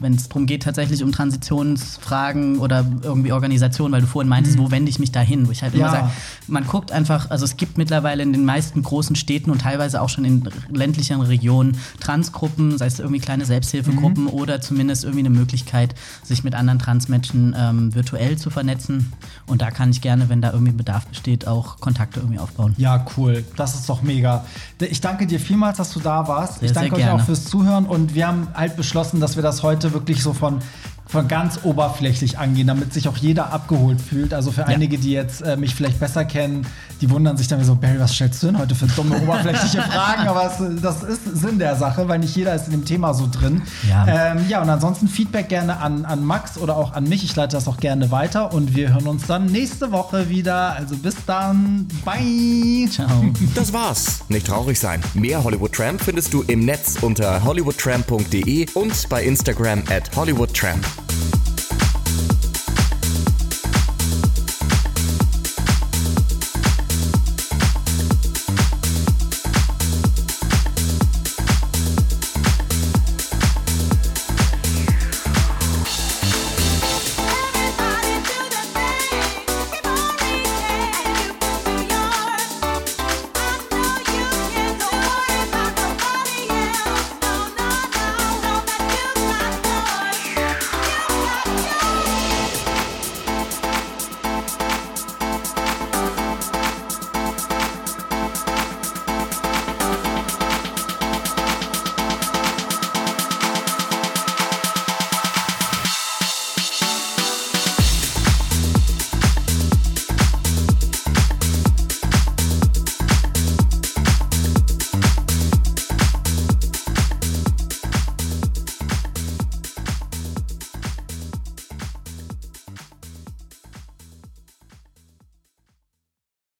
wenn es darum geht, tatsächlich um Transitionsfragen oder irgendwie Organisation, weil du vorhin meintest, wo wende ich mich da hin? Wo ich halt Mhm. Ja. immer sage, man guckt einfach, also es gibt mittlerweile in den meisten großen Städten und teilweise auch schon in ländlicheren Regionen Transgruppen, sei es irgendwie kleine Selbsthilfegruppen Mhm. oder zumindest irgendwie eine Möglichkeit, sich mit anderen Transmenschen ähm, virtuell zu vernetzen. Und da kann ich gerne, wenn da irgendwie Bedarf besteht, auch Kontakte irgendwie aufbauen. Ja, cool. Das ist doch mega. Ich danke dir vielmals, dass du da warst. Sehr, ich danke euch gerne. auch fürs Zuhören und wir haben halt beschlossen, dass wir das heute wirklich so von von ganz oberflächlich angehen, damit sich auch jeder abgeholt fühlt. Also für einige, die jetzt äh, mich vielleicht besser kennen, die wundern sich dann so, Barry, was stellst du denn heute für dumme oberflächliche Fragen? Aber es, das ist Sinn der Sache, weil nicht jeder ist in dem Thema so drin. Ja. Ähm, ja, und ansonsten Feedback gerne an, an Max oder auch an mich. Ich leite das auch gerne weiter und wir hören uns dann nächste Woche wieder. Also bis dann. Bye. Ciao. Das war's. Nicht traurig sein. Mehr Hollywood Tramp findest du im Netz unter hollywoodtramp.de und bei Instagram at hollywoodtramp.